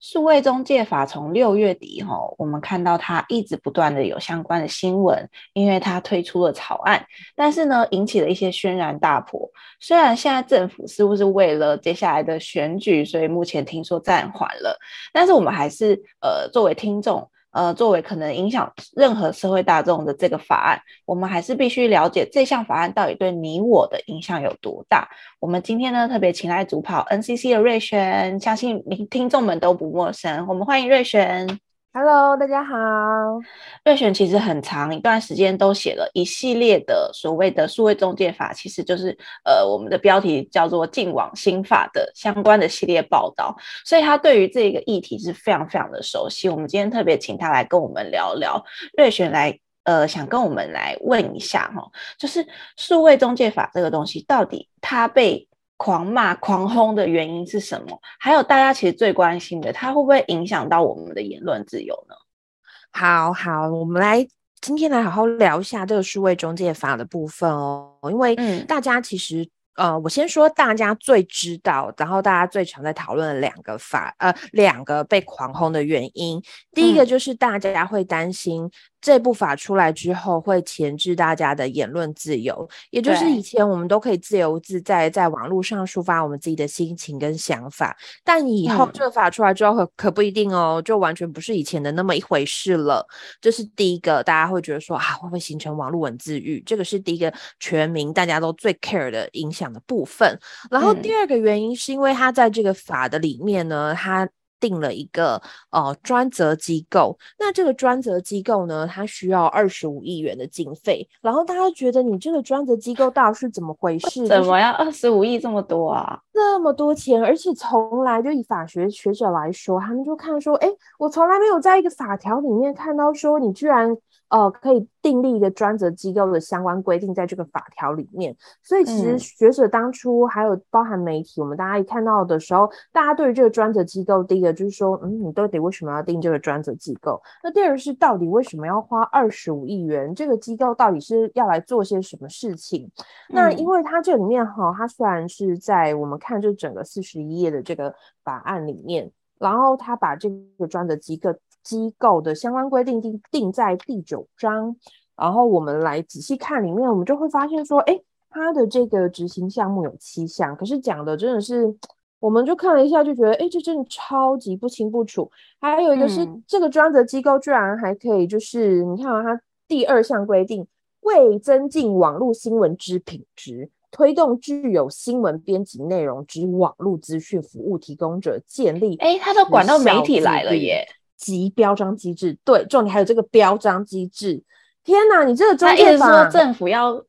数位中介法从六月底吼，我们看到它一直不断的有相关的新闻，因为它推出了草案，但是呢，引起了一些轩然大波。虽然现在政府似乎是为了接下来的选举，所以目前听说暂缓了，但是我们还是呃作为听众。呃，作为可能影响任何社会大众的这个法案，我们还是必须了解这项法案到底对你我的影响有多大。我们今天呢，特别请来主跑 NCC 的瑞璇，相信听众们都不陌生。我们欢迎瑞璇。Hello，大家好。瑞璇其实很长一段时间都写了一系列的所谓的数位中介法，其实就是呃我们的标题叫做“净网新法”的相关的系列报道，所以他对于这个议题是非常非常的熟悉。我们今天特别请他来跟我们聊聊。瑞璇来呃想跟我们来问一下哈，就是数位中介法这个东西到底它被狂骂、狂轰的原因是什么？还有大家其实最关心的，它会不会影响到我们的言论自由呢？好好，我们来今天来好好聊一下这个数位中介法的部分哦，因为大家其实、嗯、呃，我先说大家最知道，然后大家最常在讨论的两个法，呃，两个被狂轰的原因，第一个就是大家会担心。这部法出来之后，会钳制大家的言论自由，也就是以前我们都可以自由自在在网络上抒发我们自己的心情跟想法，但以后这个法出来之后，可可不一定哦，就完全不是以前的那么一回事了。这是第一个，大家会觉得说啊，会不会形成网络文字狱？这个是第一个全民大家都最 care 的影响的部分。然后第二个原因是因为它在这个法的里面呢，它。定了一个呃专责机构，那这个专责机构呢，它需要二十五亿元的经费，然后大家觉得你这个专责机构到底是怎么回事？怎么要二十五亿这么多啊？这么多钱，而且从来就以法学学者来说，他们就看说，哎，我从来没有在一个法条里面看到说你居然。呃，可以订立一个专责机构的相关规定在这个法条里面，所以其实学者当初还有包含媒体，嗯、我们大家一看到的时候，大家对于这个专责机构，第一个就是说，嗯，你到底为什么要定这个专责机构？那第二个是到底为什么要花二十五亿元？这个机构到底是要来做些什么事情？嗯、那因为它这里面哈，它虽然是在我们看这整个四十一页的这个法案里面，然后它把这个专责机构。机构的相关规定定定在第九章，然后我们来仔细看里面，我们就会发现说，哎，它的这个执行项目有七项，可是讲的真的是，我们就看了一下，就觉得，哎，这真的超级不清不楚。还有一个是，嗯、这个专责机构居然还可以，就是你看啊，它第二项规定，为增进网络新闻之品质，推动具有新闻编辑内容之网络资讯服务提供者建立，哎，他都管到媒体来了耶。及标章机制，对，重点还有这个标章机制。天哪，你这个中介法，说政府要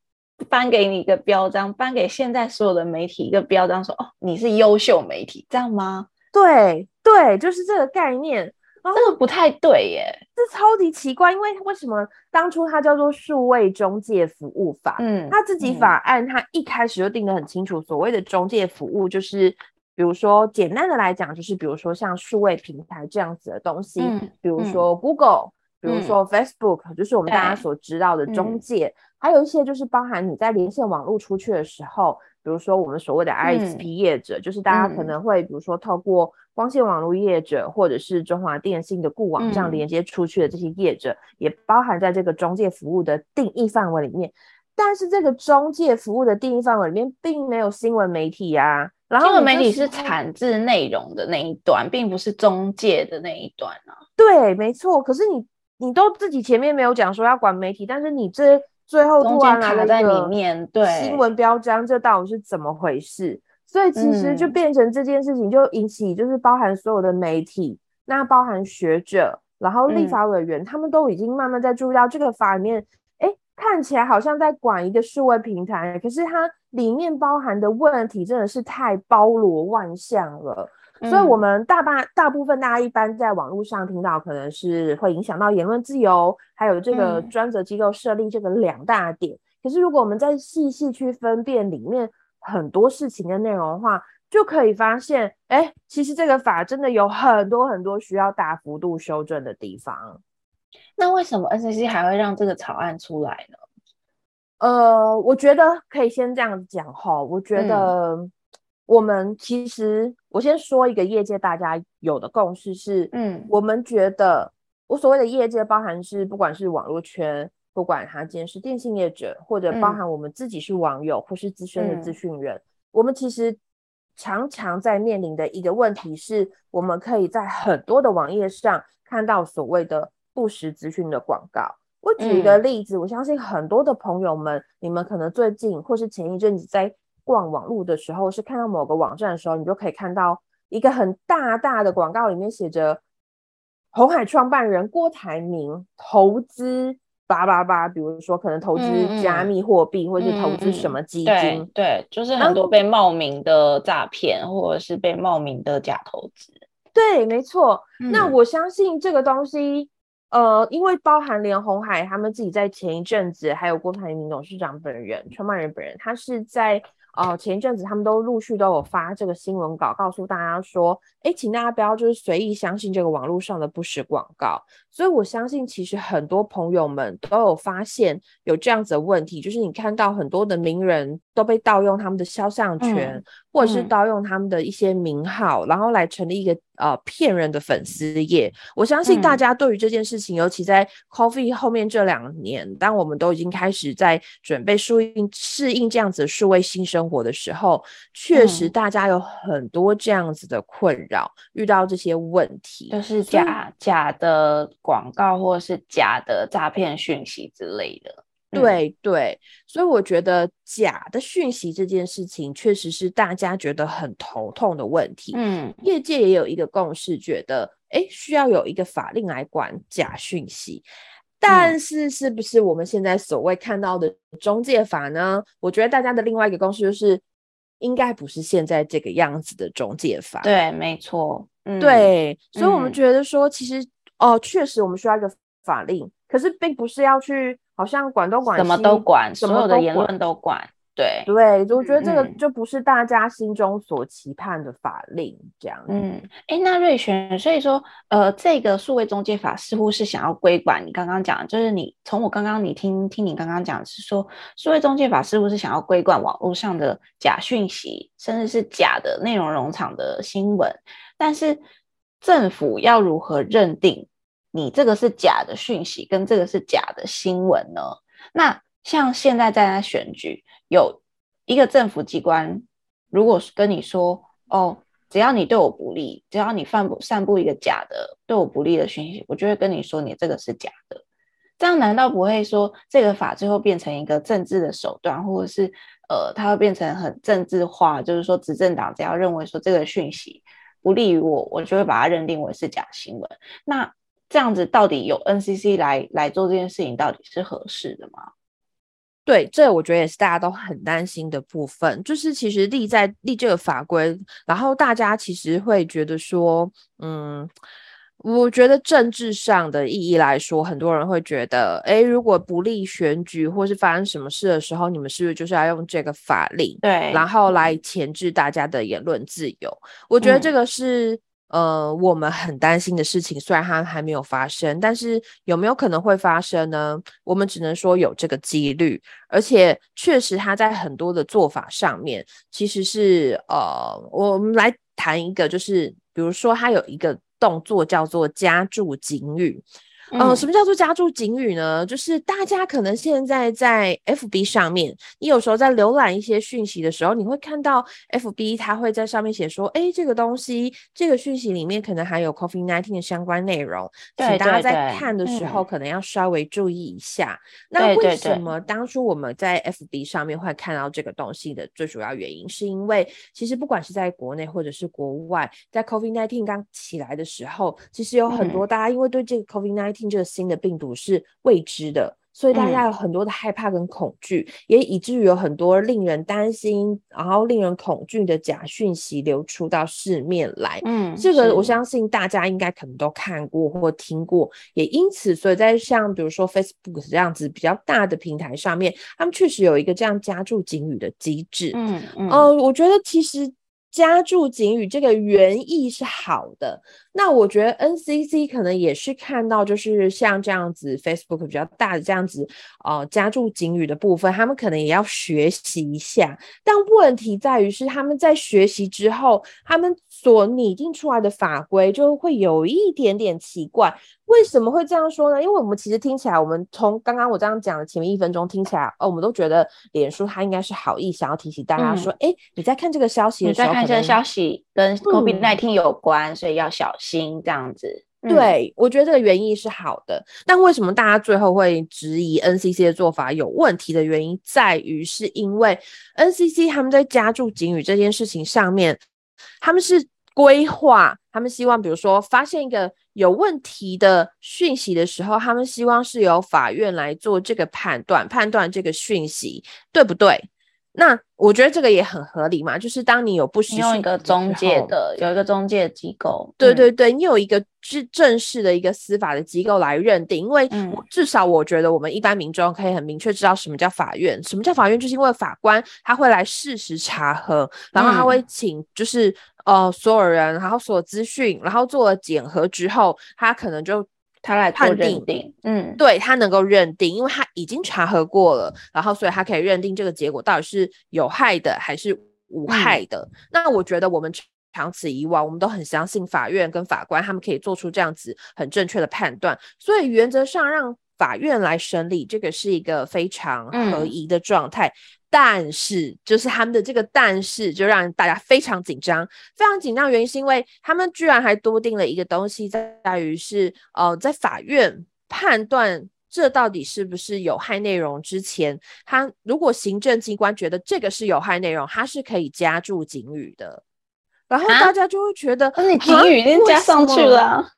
颁给你一个标章，颁给现在所有的媒体一个标章，说哦，你是优秀媒体，这样吗？对对，就是这个概念。然后这个不太对耶，这超级奇怪，因为为什么当初它叫做数位中介服务法？嗯，它自己法案它一开始就定得很清楚，所谓的中介服务就是。比如说，简单的来讲，就是比如说像数位平台这样子的东西，嗯、比如说 Google，、嗯、比如说 Facebook，、嗯、就是我们大家所知道的中介，嗯、还有一些就是包含你在连线网络出去的时候，比如说我们所谓的 ISP 业者，嗯、就是大家可能会比如说透过光纤网络业者，或者是中华电信的固网这样连接出去的这些业者，嗯、也包含在这个中介服务的定义范围里面。但是这个中介服务的定义范围里面，并没有新闻媒体呀、啊。然后新闻媒体是产自内容的那一段，并不是中介的那一段啊。对，没错。可是你你都自己前面没有讲说要管媒体，但是你这最后突然来了在里面，对新闻标章，这到底是怎么回事？所以其实就变成这件事情就引起，就是包含所有的媒体，那包含学者，然后立法委员，嗯、他们都已经慢慢在注意到这个法里面。看起来好像在管一个数位平台，可是它里面包含的问题真的是太包罗万象了。嗯、所以，我们大半大部分大家一般在网络上听到，可能是会影响到言论自由，还有这个专责机构设立这个两大点。嗯、可是，如果我们再细细去分辨里面很多事情的内容的话，就可以发现，哎，其实这个法真的有很多很多需要大幅度修正的地方。那为什么 NCC 还会让这个草案出来呢？呃，我觉得可以先这样讲哈。我觉得我们其实，嗯、我先说一个业界大家有的共识是，嗯，我们觉得我所谓的业界，包含是不管是网络圈，不管他今天是电信业者，或者包含我们自己是网友、嗯、或是资深的资讯人，嗯、我们其实。常常在面临的一个问题是，我们可以在很多的网页上看到所谓的不实资讯的广告。我举一个例子，嗯、我相信很多的朋友们，你们可能最近或是前一阵子在逛网络的时候，是看到某个网站的时候，你就可以看到一个很大大的广告，里面写着红海创办人郭台铭投资。八八八，比如说可能投资加密货币，嗯、或者是投资什么基金，嗯、对，对，就是很多被冒名的诈骗，嗯、或者是被冒名的假投资。对，没错。嗯、那我相信这个东西，呃，因为包含连红海他们自己在前一阵子，还有郭台铭董事长本人、创办人本人，他是在。呃，前一阵子他们都陆续都有发这个新闻稿，告诉大家说，哎，请大家不要就是随意相信这个网络上的不实广告。所以我相信，其实很多朋友们都有发现有这样子的问题，就是你看到很多的名人都被盗用他们的肖像权，嗯、或者是盗用他们的一些名号，嗯、然后来成立一个。呃，骗人的粉丝页，我相信大家对于这件事情，嗯、尤其在 Coffee 后面这两年，当我们都已经开始在准备适应适应这样子的数位新生活的时候，确实大家有很多这样子的困扰，嗯、遇到这些问题，就。是假假的广告或者是假的诈骗讯息之类的。对对，所以我觉得假的讯息这件事情确实是大家觉得很头痛的问题。嗯，业界也有一个共识，觉得诶需要有一个法令来管假讯息。但是是不是我们现在所谓看到的中介法呢？我觉得大家的另外一个共识就是，应该不是现在这个样子的中介法。对，没错。嗯，对，所以我们觉得说，其实、嗯、哦，确实我们需要一个法令，可是并不是要去。好像管东管西，什么都管，所有的言论都管。对对，我觉得这个就不是大家心中所期盼的法令这样。嗯，哎，那瑞璇，所以说，呃，这个数位中介法似乎是想要规管你刚刚讲，就是你从我刚刚你听听你刚刚讲是说，数位中介法似乎是想要规管网络上的假讯息，甚至是假的内容农场的新闻，但是政府要如何认定？你这个是假的讯息，跟这个是假的新闻呢？那像现在在那选举，有一个政府机关，如果跟你说，哦，只要你对我不利，只要你散布散布一个假的对我不利的讯息，我就会跟你说你这个是假的。这样难道不会说这个法最后变成一个政治的手段，或者是呃，它会变成很政治化？就是说，执政党只要认为说这个讯息不利于我，我就会把它认定为是假新闻。那这样子到底有 NCC 来来做这件事情，到底是合适的吗？对，这我觉得也是大家都很担心的部分。就是其实立在立这个法规，然后大家其实会觉得说，嗯，我觉得政治上的意义来说，很多人会觉得，诶，如果不利选举或是发生什么事的时候，你们是不是就是要用这个法令，对，然后来钳制大家的言论自由？我觉得这个是。呃，我们很担心的事情，虽然它还没有发生，但是有没有可能会发生呢？我们只能说有这个几率，而且确实它在很多的做法上面，其实是呃，我们来谈一个，就是比如说它有一个动作叫做加注警语。嗯、呃，什么叫做加注警语呢？就是大家可能现在在 FB 上面，你有时候在浏览一些讯息的时候，你会看到 FB 它会在上面写说，哎，这个东西，这个讯息里面可能含有 COVID-19 的相关内容，请大家在看的时候可能要稍微注意一下。那为什么当初我们在 FB 上面会看到这个东西的最主要原因，是因为其实不管是在国内或者是国外，在 COVID-19 刚起来的时候，其实有很多大家因为对这个 COVID-19 这个新的病毒是未知的，所以大家有很多的害怕跟恐惧，嗯、也以至于有很多令人担心，然后令人恐惧的假讯息流出到市面来。嗯，这个我相信大家应该可能都看过或听过，也因此，所以在像比如说 Facebook 这样子比较大的平台上面，他们确实有一个这样加注警语的机制。嗯嗯，呃，我觉得其实加注警语这个原意是好的，那我觉得 NCC 可能也是看到，就是像这样子 Facebook 比较大的这样子，呃，加注警语的部分，他们可能也要学习一下。但问题在于是他们在学习之后，他们所拟定出来的法规就会有一点点奇怪。为什么会这样说呢？因为我们其实听起来，我们从刚刚我这样讲的前面一分钟听起来，哦，我们都觉得脸书它应该是好意，想要提醒大家说，哎、嗯，你在看这个消息的时候，你在看这个消息跟 COVID-19 有关、嗯，所以要小心这样子。对，我觉得这个原意是好的，但为什么大家最后会质疑 NCC 的做法有问题的原因，在于是因为 NCC 他们在加注警语这件事情上面，他们是规划，他们希望比如说发现一个。有问题的讯息的时候，他们希望是由法院来做这个判断，判断这个讯息对不对？那我觉得这个也很合理嘛，就是当你有不需要一个中介的，有一个中介机构，对对对，你有一个正正式的一个司法的机构来认定，因为至少我觉得我们一般民众可以很明确知道什么叫法院，什么叫法院，就是因为法官他会来事实查核，然后他会请就是呃所有人，然后所有资讯，然后做了检核之后，他可能就。他来判定，嗯，对，他能够认定，因为他已经查核过了，然后所以他可以认定这个结果到底是有害的还是无害的。嗯、那我觉得我们长此以往，我们都很相信法院跟法官他们可以做出这样子很正确的判断，所以原则上让法院来审理这个是一个非常合宜的状态。嗯但是，就是他们的这个但是，就让大家非常紧张，非常紧张。原因是因为他们居然还多定了一个东西，在于是，呃，在法院判断这到底是不是有害内容之前，他如果行政机关觉得这个是有害内容，他是可以加注警语的。然后大家就会觉得，那、啊、你警语已经加上去了、啊，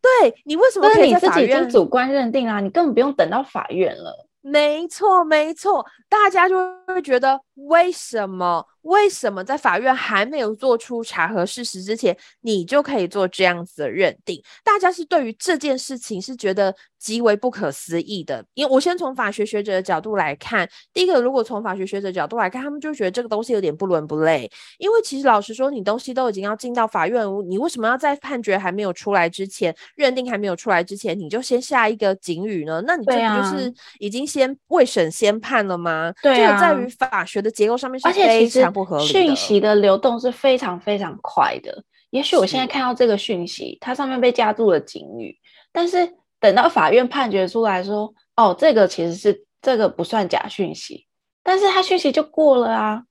对你为什么可以在法院？你自己已经主观认定啊，你根本不用等到法院了。没错，没错，大家就会觉得为什么？为什么在法院还没有做出查核事实之前，你就可以做这样子的认定？大家是对于这件事情是觉得极为不可思议的。因为我先从法学学者的角度来看，第一个，如果从法学学者角度来看，他们就觉得这个东西有点不伦不类。因为其实老实说，你东西都已经要进到法院，你为什么要在判决还没有出来之前，认定还没有出来之前，你就先下一个警语呢？那你这不就是已经先未审先判了吗？对啊，这个在于法学的结构上面是非常。讯息的流动是非常非常快的。也许我现在看到这个讯息，它上面被加注了警语，但是等到法院判决出来说，哦，这个其实是这个不算假讯息，但是它讯息就过了啊。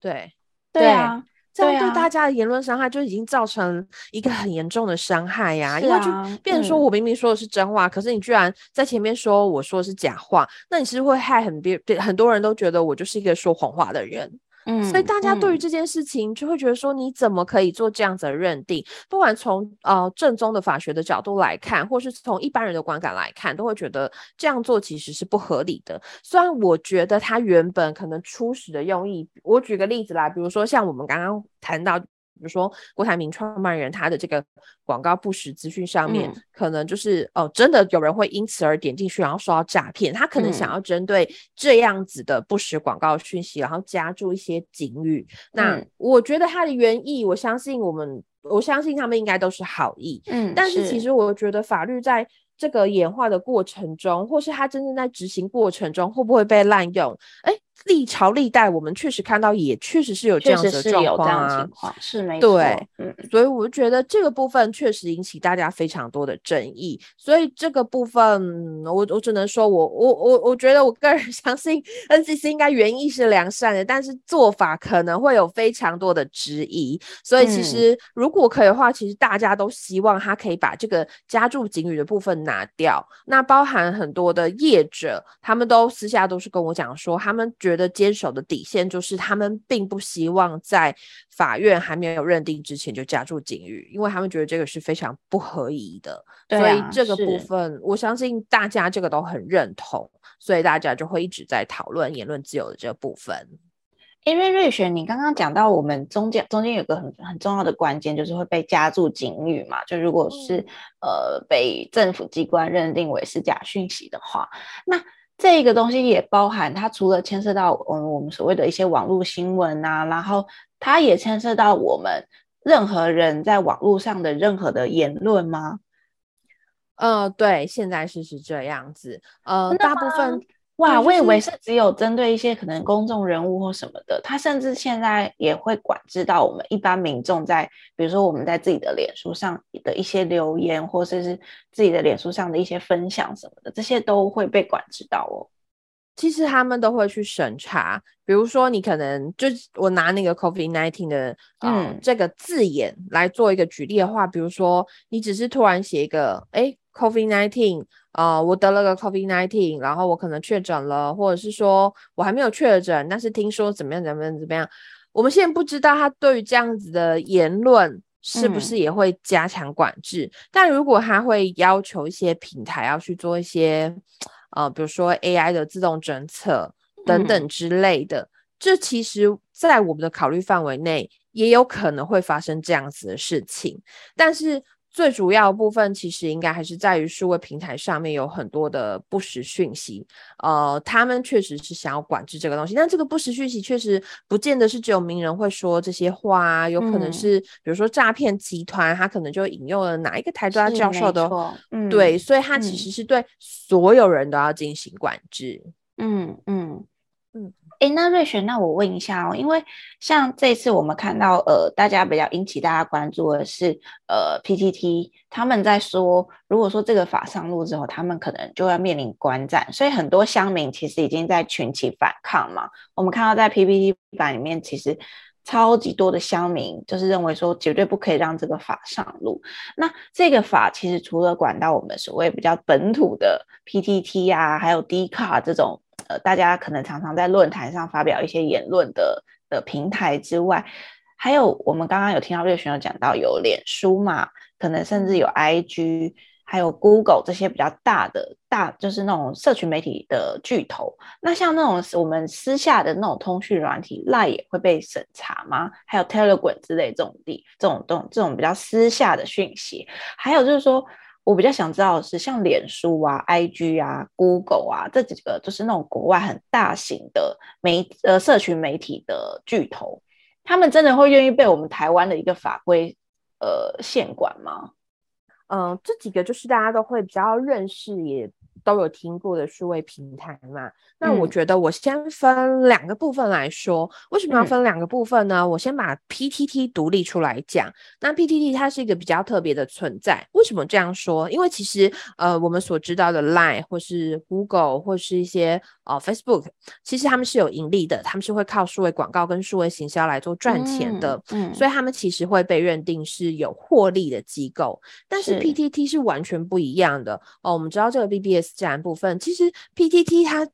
对，对啊，这样对大家的言论伤害就已经造成一个很严重的伤害呀、啊啊。因为就变成说我明明说的是真话、嗯，可是你居然在前面说我说的是假话，那你是会害很别很多人都觉得我就是一个说谎话的人。嗯，所以大家对于这件事情就会觉得说，你怎么可以做这样子的认定？不管从呃正宗的法学的角度来看，或是从一般人的观感来看，都会觉得这样做其实是不合理的。虽然我觉得他原本可能初始的用意，我举个例子啦，比如说像我们刚刚谈到。比如说，郭台铭创办人他的这个广告不实资讯上面，嗯、可能就是哦，真的有人会因此而点进去，然后受到诈骗。他可能想要针对这样子的不实广告讯息，然后加注一些警语。那我觉得他的原意，我相信我们，我相信他们应该都是好意。嗯，但是其实我觉得法律在这个演化的过程中，或是他真正在执行过程中，会不会被滥用？哎。历朝历代，我们确实看到，也确实是有这样的状况啊，是没错。对，嗯，所以我就觉得这个部分确实引起大家非常多的争议。所以这个部分，我我只能说我我我我觉得我个人 相信 NCC 应该原意是良善的，但是做法可能会有非常多的质疑。所以其实如果可以的话，其实大家都希望他可以把这个加注警语的部分拿掉。那包含很多的业者，他们都私下都是跟我讲说，他们觉得坚守的底线就是，他们并不希望在法院还没有认定之前就加注警语，因为他们觉得这个是非常不合宜的。啊，所以这个部分，我相信大家这个都很认同，所以大家就会一直在讨论言论自由的这个部分。因为瑞雪，你刚刚讲到我们中间中间有个很很重要的关键，就是会被加注警语嘛。就如果是、嗯、呃被政府机关认定为是假讯息的话，那。这个东西也包含它除了牵涉到嗯我们所谓的一些网络新闻啊，然后它也牵涉到我们任何人在网络上的任何的言论吗？呃，对，现在是是这样子。呃，大部分。哇，就是、我以为是只有针对一些可能公众人物或什么的，他甚至现在也会管制到我们一般民众在，比如说我们在自己的脸书上的一些留言，或者是自己的脸书上的一些分享什么的，这些都会被管制到哦。其实他们都会去审查，比如说你可能就我拿那个 COVID nineteen 的嗯、呃、这个字眼来做一个举例的话，比如说你只是突然写一个哎 COVID-19。啊、呃，我得了个 COVID nineteen，然后我可能确诊了，或者是说我还没有确诊，但是听说怎么样怎么样怎么样。我们现在不知道他对于这样子的言论是不是也会加强管制。嗯、但如果他会要求一些平台要去做一些，呃，比如说 AI 的自动侦测等等之类的，嗯、这其实在我们的考虑范围内，也有可能会发生这样子的事情，但是。最主要的部分其实应该还是在于数位平台上面有很多的不实讯息，呃，他们确实是想要管制这个东西，但这个不实讯息确实不见得是只有名人会说这些话啊，有可能是比如说诈骗集团，他可能就引用了哪一个台大教授的，嗯、对，所以他其实是对所有人都要进行管制，嗯嗯。嗯。诶，那瑞雪，那我问一下哦，因为像这次我们看到，呃，大家比较引起大家关注的是，呃，PTT 他们在说，如果说这个法上路之后，他们可能就要面临关斩，所以很多乡民其实已经在群起反抗嘛。我们看到在 PTT 版里面，其实超级多的乡民就是认为说，绝对不可以让这个法上路。那这个法其实除了管到我们所谓比较本土的 PTT 啊，还有 Dcard 这种。呃，大家可能常常在论坛上发表一些言论的的平台之外，还有我们刚刚有听到瑞璇有讲到有脸书嘛，可能甚至有 IG，还有 Google 这些比较大的大，就是那种社群媒体的巨头。那像那种我们私下的那种通讯软体，Line 也会被审查吗？还有 Telegram 之类这种地这种这种这种比较私下的讯息，还有就是说。我比较想知道的是，像脸书啊、IG 啊、Google 啊这几个，就是那种国外很大型的媒呃社群媒体的巨头，他们真的会愿意被我们台湾的一个法规呃限管吗？嗯、呃，这几个就是大家都会比较认识也。都有听过的数位平台嘛？那我觉得我先分两个部分来说。嗯、为什么要分两个部分呢？嗯、我先把 PTT 独立出来讲。那 PTT 它是一个比较特别的存在。为什么这样说？因为其实呃，我们所知道的 Line 或是 Google 或是一些呃 Facebook，其实他们是有盈利的，他们是会靠数位广告跟数位行销来做赚钱的。嗯，嗯所以他们其实会被认定是有获利的机构。但是 PTT 是完全不一样的是哦。我们知道这个 BBS。自然部分，其实 PTT 它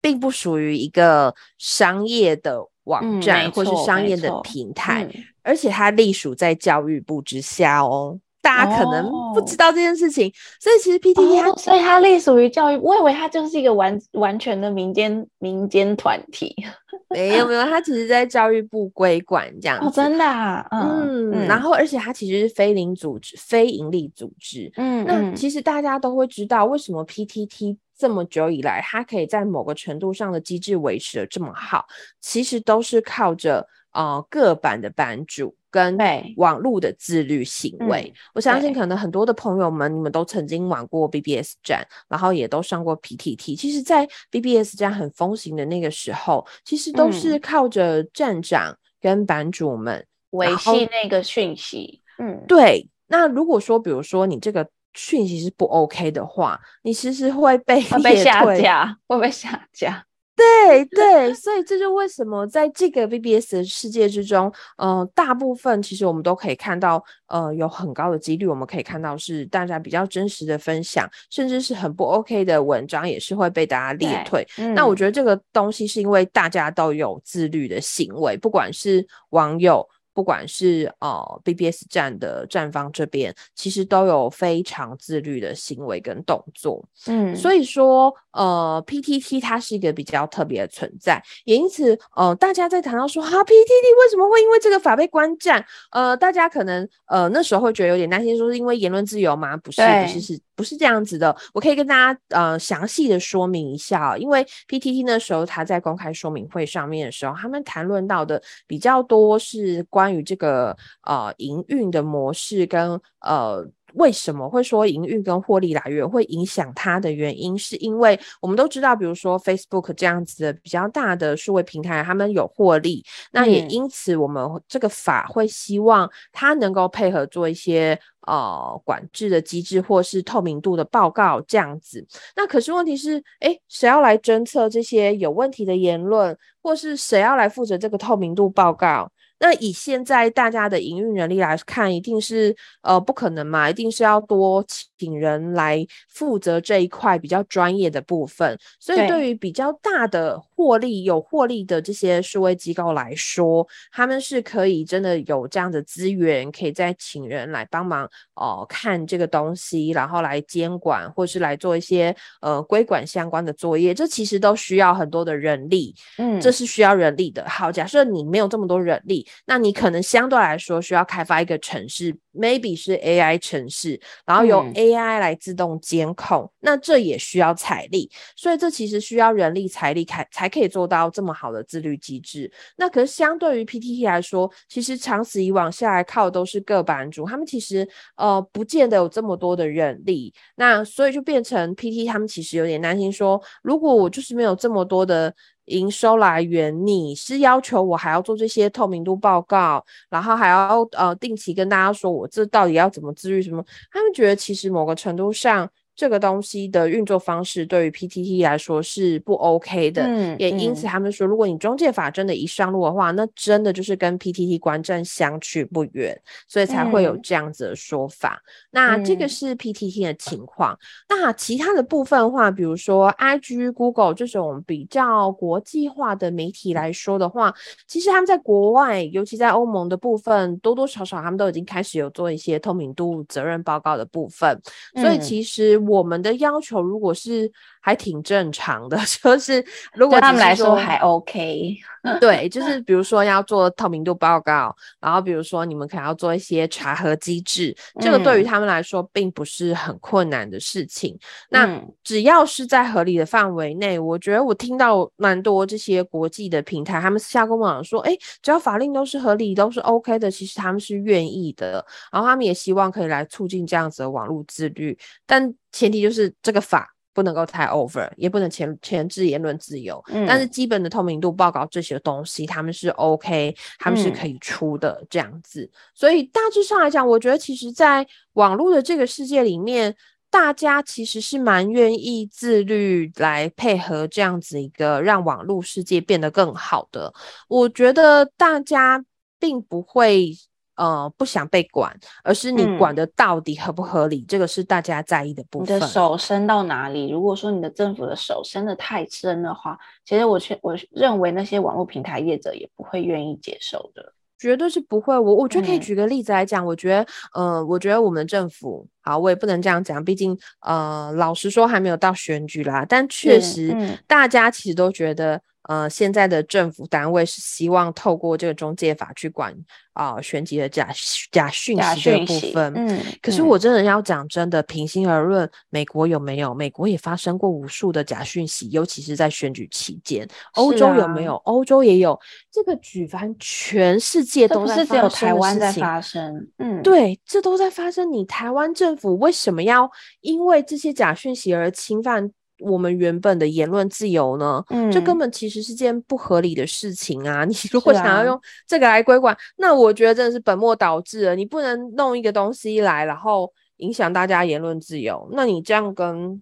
并不属于一个商业的网站，嗯、或是商业的平台，嗯、而且它隶属在教育部之下哦。大家可能不知道这件事情，哦、所以其实 PTT 它、哦，所以它隶属于教育，我以为它就是一个完完全的民间民间团体。没有没有，它其实在教育部规管这样子。哦，真的啊，嗯，嗯然后而且它其实是非营组织、非营利组织。嗯，那其实大家都会知道，为什么 PTT 这么久以来，它可以在某个程度上的机制维持的这么好，其实都是靠着呃各版的版主。跟网络的自律行为，嗯、我相信可能很多的朋友们，你们都曾经玩过 BBS 站，然后也都上过 PTT。其实，在 BBS 站很风行的那个时候，其实都是靠着站长跟版主们维系那个讯息。嗯，对。那如果说，比如说你这个讯息是不 OK 的话，你其实会被会被 下架，会被下架。对对，所以这就为什么在这个 BBS 的世界之中，呃，大部分其实我们都可以看到，呃，有很高的几率，我们可以看到是大家比较真实的分享，甚至是很不 OK 的文章，也是会被大家列退。嗯、那我觉得这个东西是因为大家都有自律的行为，不管是网友。不管是呃 BBS 站的站方这边，其实都有非常自律的行为跟动作。嗯，所以说呃，PTT 它是一个比较特别的存在，也因此呃，大家在谈到说哈、啊、PTT 为什么会因为这个法被关站？呃，大家可能呃那时候会觉得有点担心，说是因为言论自由吗？不是，不是，是不是这样子的？我可以跟大家呃详细的说明一下，因为 PTT 那时候他在公开说明会上面的时候，他们谈论到的比较多是关于这个呃营运的模式跟呃。为什么会说营运跟获利来源会影响它的原因，是因为我们都知道，比如说 Facebook 这样子的比较大的数位平台，他们有获利，那也因此我们这个法会希望它能够配合做一些呃管制的机制，或是透明度的报告这样子。那可是问题是，诶，谁要来侦测这些有问题的言论，或是谁要来负责这个透明度报告？那以现在大家的营运能力来看，一定是呃不可能嘛，一定是要多请人来负责这一块比较专业的部分。所以对于比较大的获利有获利的这些数位机构来说，他们是可以真的有这样的资源，可以再请人来帮忙哦、呃、看这个东西，然后来监管或是来做一些呃规管相关的作业。这其实都需要很多的人力，嗯，这是需要人力的。好，假设你没有这么多人力。那你可能相对来说需要开发一个城市，maybe 是 AI 城市，然后由 AI 来自动监控，嗯、那这也需要财力，所以这其实需要人力财力开才可以做到这么好的自律机制。那可是相对于 PTT 来说，其实长此以往下来靠的都是个版主，他们其实呃不见得有这么多的人力，那所以就变成 PT 他们其实有点担心说，如果我就是没有这么多的。营收来源，你是要求我还要做这些透明度报告，然后还要呃定期跟大家说我这到底要怎么自律什么？他们觉得其实某个程度上。这个东西的运作方式对于 PTT 来说是不 OK 的，嗯，也因此他们说，如果你中介法真的一上路的话，嗯，那真的就是跟 PTT 观战相去不远，所以才会有这样子的说法。嗯，那这个是 PTT 的情况。嗯，那其他的部分的话，比如说 IG、Google 这种比较国际化的媒体来说的话，其实他们在国外，尤其在欧盟的部分，多多少少他们都已经开始有做一些透明度责任报告的部分，所以其实。我们的要求如果是还挺正常的，就是如果他们来说还 OK，对，就是比如说要做透明度报告，然后比如说你们可能要做一些查核机制，嗯，这个对于他们来说并不是很困难的事情。那只要是在合理的范围内，我觉得我听到蛮多这些国际的平台，他们私下跟我讲说，哎，只要法令都是合理，都是 OK 的，其实他们是愿意的，然后他们也希望可以来促进这样子的网络自律，但。前提就是这个法不能够太 over，也不能前前置言论自由，嗯。但是基本的透明度报告这些东西，他们是 OK，他们是可以出的这样子。嗯。所以大致上来讲，我觉得其实在网络的这个世界里面，大家其实是蛮愿意自律来配合这样子一个让网络世界变得更好的。我觉得大家并不会。呃，不想被管，而是你管的到底合不合理，嗯，这个是大家在意的部分。你的手伸到哪里？如果说你的政府的手伸得太深的话，其实我确我认为那些网络平台业者也不会愿意接受的，绝对是不会。我我觉得可以举个例子来讲，嗯，我觉得，呃，我觉得我们政府，好，我也不能这样讲，毕竟，呃，老实说还没有到选举啦，但确实，大家其实都觉得。呃，现在的政府单位是希望透过这个中介法去管啊、呃，选举的假假讯息这个部分。嗯，可是我真的要讲真的，平心而论，美国有没有？美国也发生过无数的假讯息，尤其是在选举期间。欧洲有没有？欧洲也有。这个举凡全世界都在发生，是只有台湾在发生。嗯，对，这都在发生。你台湾政府为什么要因为这些假讯息而侵犯我们原本的言论自由呢？嗯，这根本其实是件不合理的事情啊！你如果想要用这个来规管，啊，那我觉得真的是本末倒置了。你不能弄一个东西来，然后影响大家言论自由。那你这样跟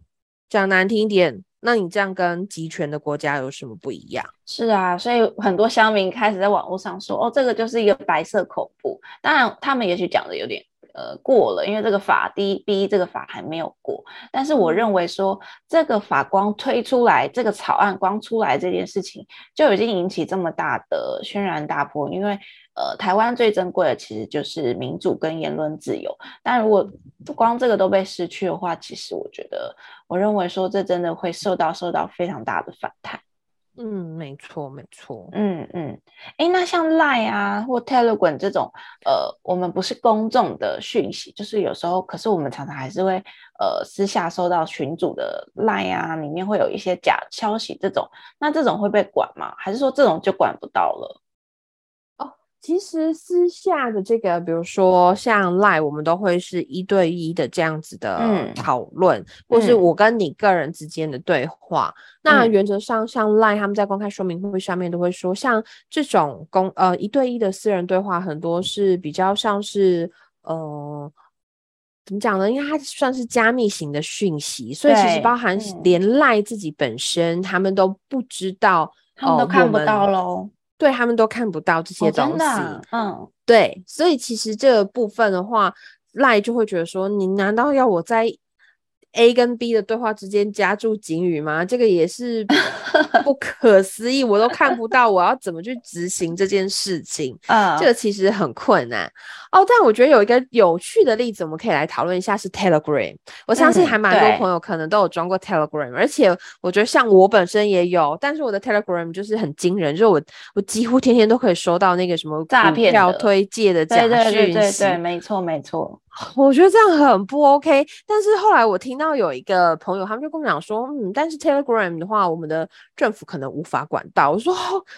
讲难听一点，那你这样跟集权的国家有什么不一样？是啊，所以很多乡民开始在网络上说：“哦，这个就是一个白色恐怖。”当然，他们也许讲的有点呃过了，因为这个法 D B 这个法还没有过。但是我认为说，这个法光推出来，这个草案光出来这件事情，就已经引起这么大的轩然大波。因为呃，台湾最珍贵的其实就是民主跟言论自由。但如果光这个都被失去的话，其实我觉得，我认为说这真的会受到受到非常大的反弹。嗯，没错，没错。嗯嗯，哎，那像 Line 啊或 Telegram 这种，呃，我们不是公众的讯息，就是有时候，可是我们常常还是会，呃，私下收到群主的 Line 啊，里面会有一些假消息，这种，那这种会被管吗？还是说这种就管不到了？其实私下的这个，比如说像 Line，我们都会是一对一的这样子的讨论，嗯、或是我跟你个人之间的对话。嗯、那原则上，像 Line 他们在公开说明会上面都会说，像这种公呃一对一的私人对话，很多是比较像是呃怎么讲呢？因为它算是加密型的讯息，所以其实包含连 Line 自己本身，他们都不知道，他们都看不到喽。对，他们都看不到这些东西，哦、嗯，对，所以其实这个部分的话，赖就会觉得说，你难道要我在 A 跟 B 的对话之间加注警语吗？这个也是 不可思议，我都看不到，我要怎么去执行这件事情？啊、嗯，这个其实很困难。哦，但我觉得有一个有趣的例子，我们可以来讨论一下，是 Telegram。我相信还蛮多朋友可能都有装过 Telegram，、嗯、而且我觉得像我本身也有，但是我的 Telegram 就是很惊人，就是我我几乎天天都可以收到那个什么诈骗票推荐的假讯息。对对对对对，没错没错。我觉得这样很不 OK。但是后来我听到有一个朋友，他们就跟我讲说，嗯，但是 Telegram 的话，我们的政府可能无法管到。我说，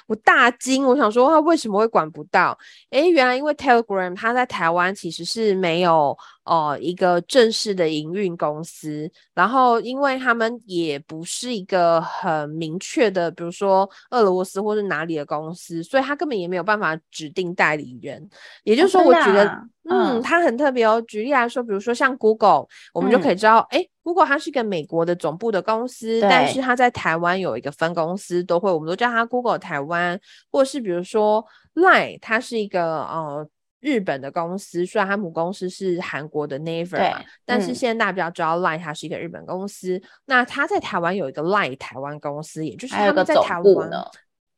我大惊，我想说他为什么会管不到？诶，原来因为 Telegram 它在在台湾其实是没有呃一个正式的营运公司，然后因为他们也不是一个很明确的，比如说俄罗斯或是哪里的公司，所以他根本也没有办法指定代理人。也就是说，我觉得，嗯，他很特别哦。举例来说，比如说像 Google，我们就可以知道，哎、嗯，Google 它是一个美国的总部的公司，但是它在台湾有一个分公司，都会我们都叫它 Google 台湾，或是比如说 Line，它是一个呃。日本的公司，虽然它母公司是韩国的 Naver，嘛但是现在大家比较知道 Line 它是一个日本公司。嗯、那它在台湾有一个 Line 台湾公司，也就是他们在台湾呢。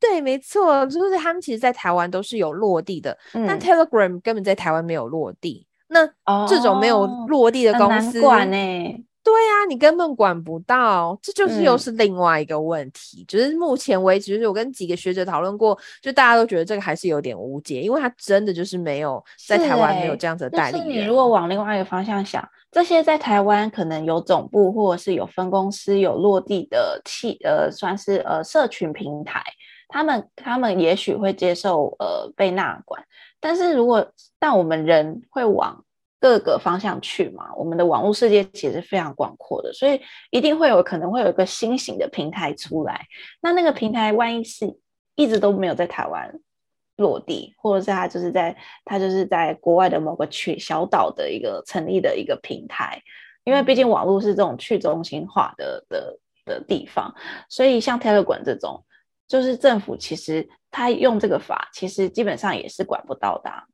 对，没错，就是他们其实，在台湾都是有落地的。嗯、但 Telegram 根本在台湾没有落地。那这种没有落地的公司，管呢、欸？对呀、啊，你根本管不到，这就是又是另外一个问题。嗯、就是目前为止，就是我跟几个学者讨论过，就大家都觉得这个还是有点无解，因为他真的就是没有在台湾没有这样子的代理人。就是你如果往另外一个方向想，这些在台湾可能有总部或者是有分公司有落地的企呃，算是呃社群平台，他们他们也许会接受呃被纳管，但是如果但我们人会往。各个方向去嘛，我们的网络世界其实非常广阔的，所以一定会有可能会有一个新型的平台出来。那那个平台万一是一直都没有在台湾落地，或者是它就是在它就是在国外的某个区小岛的一个成立的一个平台，因为毕竟网络是这种去中心化的的的地方，所以像 Telegram 这种，就是政府其实他用这个法，其实基本上也是管不到的啊。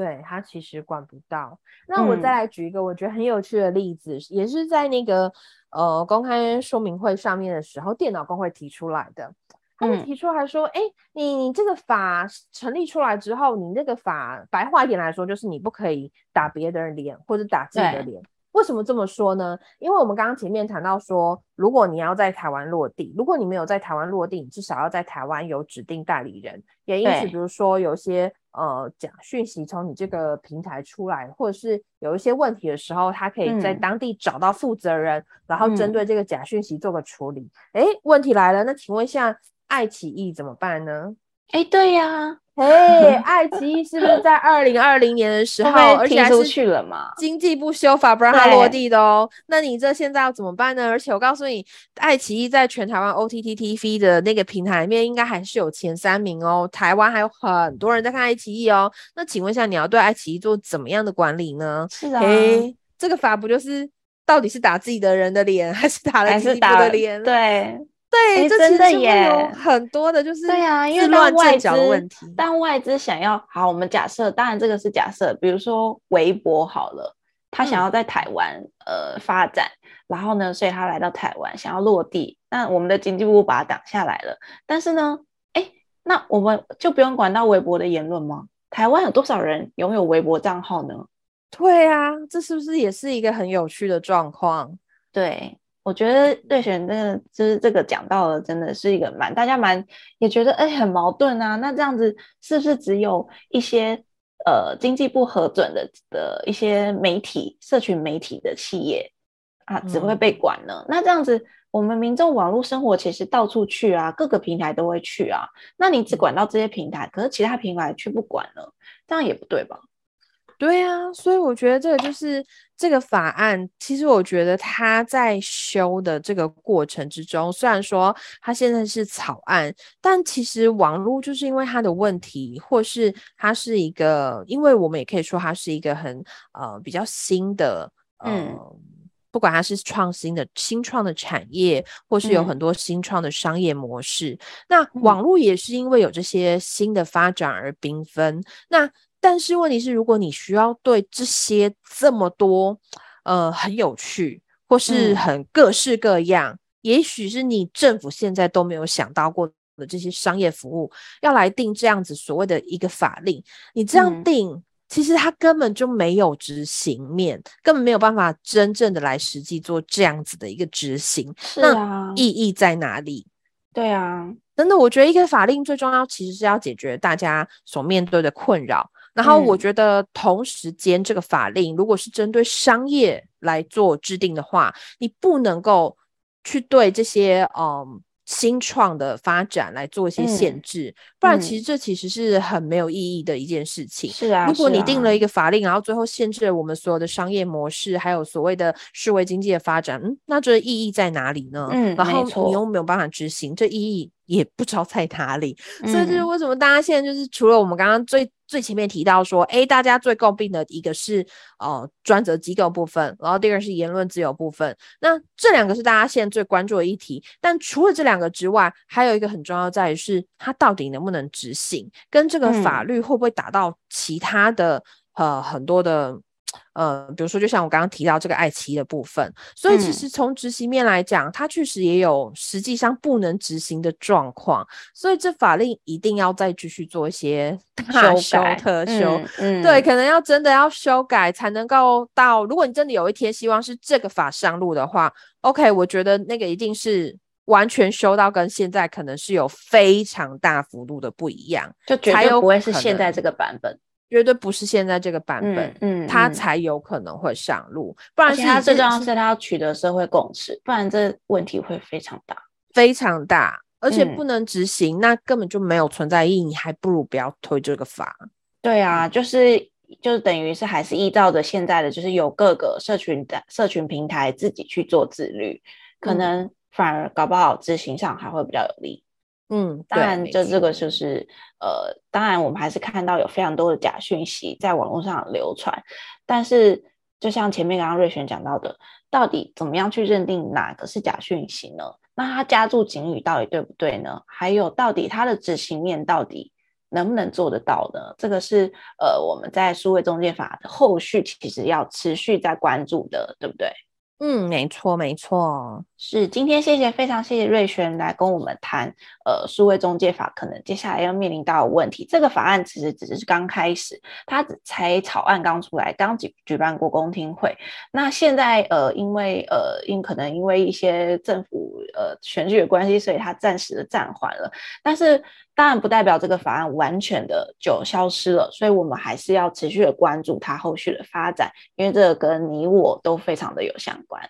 对，他其实管不到。那我再来举一个我觉得很有趣的例子，嗯、也是在那个呃公开说明会上面的时候，电脑工会提出来的。他们提出来说：“哎、嗯，你你这个法成立出来之后，你那个法白话一点来说，就是你不可以打别的人脸或者打自己的脸。”为什么这么说呢？因为我们刚刚前面谈到说，如果你要在台湾落地，如果你没有在台湾落地，你至少要在台湾有指定代理人。也因此，比如说有些呃假讯息从你这个平台出来，或者是有一些问题的时候，他可以在当地找到负责人，嗯、然后针对这个假讯息做个处理。哎、嗯，问题来了，那请问一下，爱奇艺怎么办呢？哎，对呀。哎，爱奇艺是不是在二零二零年的时候，而且出去了嘛？经济不修法不让它落地的哦。那你这现在要怎么办呢？而且我告诉你，爱奇艺在全台湾 OTT TV 的那个平台里面，应该还是有前三名哦。台湾还有很多人在看爱奇艺哦。那请问一下，你要对爱奇艺做怎么样的管理呢？是啊，这个法不就是到底是打自己的人的脸，还是打了经济部的脸？对。对，欸、这真的耶，有很多的就是对啊，因为当外资的问题，当外资想要好，我们假设，当然这个是假设，比如说微博好了，他想要在台湾、嗯、呃发展，然后呢，所以他来到台湾想要落地，那我们的经济部把他挡下来了，但是呢，哎、欸，那我们就不用管到微博的言论吗？台湾有多少人拥有微博账号呢？对啊，这是不是也是一个很有趣的状况？对。我觉得瑞璇这个就是这个讲到了，真的是一个蛮大家蛮也觉得哎、欸、很矛盾啊。那这样子是不是只有一些呃经济不核准的的一些媒体、社群媒体的企业啊只会被管呢？嗯、那这样子我们民众网络生活其实到处去啊，各个平台都会去啊。那你只管到这些平台，可是其他平台却不管呢？这样也不对吧？对啊，所以我觉得这个就是这个法案。其实我觉得他在修的这个过程之中，虽然说它现在是草案，但其实网络就是因为它的问题，或是它是一个，因为我们也可以说它是一个很呃比较新的，呃、嗯，不管它是创新的新创的产业，或是有很多新创的商业模式，嗯、那网络也是因为有这些新的发展而缤纷。那但是问题是，如果你需要对这些这么多，呃，很有趣或是很各式各样，嗯、也许是你政府现在都没有想到过的这些商业服务，要来定这样子所谓的一个法令，你这样定，嗯、其实它根本就没有执行面，根本没有办法真正的来实际做这样子的一个执行。是啊，那意义在哪里？对啊，真的，我觉得一个法令最重要，其实是要解决大家所面对的困扰。然后我觉得，同时间这个法令如果是针对商业来做制定的话，你不能够去对这些嗯新创的发展来做一些限制，嗯、不然其实这其实是很没有意义的一件事情。是啊，如果你定了一个法令，然后最后限制了我们所有的商业模式，还有所谓的数位经济的发展，嗯，那这意义在哪里呢？嗯，然后你又没有办法执行，这意义也不知道在哪里。嗯、所以就是为什么大家现在就是除了我们刚刚最。最前面提到说，哎，大家最诟病的一个是呃专责机构部分，然后第二个是言论自由部分。那这两个是大家现在最关注的议题。但除了这两个之外，还有一个很重要在于是它到底能不能执行，跟这个法律会不会打到其他的、嗯、呃很多的。呃，比如说，就像我刚刚提到这个爱奇艺的部分，所以其实从执行面来讲，嗯、它确实也有实际上不能执行的状况，所以这法令一定要再继续做一些大修改特修，嗯嗯、对，可能要真的要修改才能够到。如果你真的有一天希望是这个法上路的话，OK，我觉得那个一定是完全修到跟现在可能是有非常大幅度的不一样，就绝对不会是现在这个版本。绝对不是现在这个版本，嗯，嗯，它才有可能会上路，不然它最重要是它要取得社会共识，不然这问题会非常大，非常大，而且不能执行，嗯、那根本就没有存在意义，你还不如不要推这个法。对啊，就是就是等于是还是依照着现在的，就是有各个社群的社群平台自己去做自律，可能反而搞不好执行上还会比较有利。嗯，当然，就这个就是呃，当然我们还是看到有非常多的假讯息在网络上流传，但是就像前面刚刚瑞璇讲到的，到底怎么样去认定哪个是假讯息呢？那他加注警语到底对不对呢？还有到底他的执行面到底能不能做得到呢？这个是呃我们在数位中介法的后续其实要持续在关注的，对不对？嗯，没错，没错，是今天谢谢非常谢谢瑞璇来跟我们谈，呃，数位中介法可能接下来要面临到的问题。这个法案其实只是刚开始，它才草案刚出来，刚举举办过公听会。那现在呃，因为呃，因可能因为一些政府呃选举的关系，所以它暂时的暂缓了。但是当然不代表这个法案完全的就消失了，所以我们还是要持续的关注它后续的发展，因为这个跟你我都非常的有相关。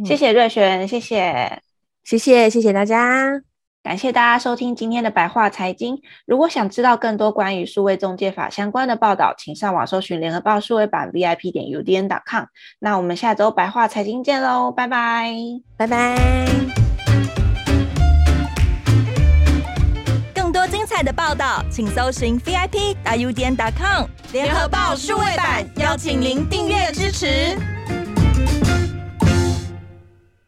嗯、谢谢瑞璇，谢谢，谢谢，谢谢大家，感谢大家收听今天的白话财经。如果想知道更多关于数位中介法相关的报道，请上网搜寻联合报数位版 VIP 点 UDN.com。那我们下周白话财经见喽，拜拜，拜拜。的报道，请搜寻 VIP U N dot com 联合报数位版，邀请您订阅支持。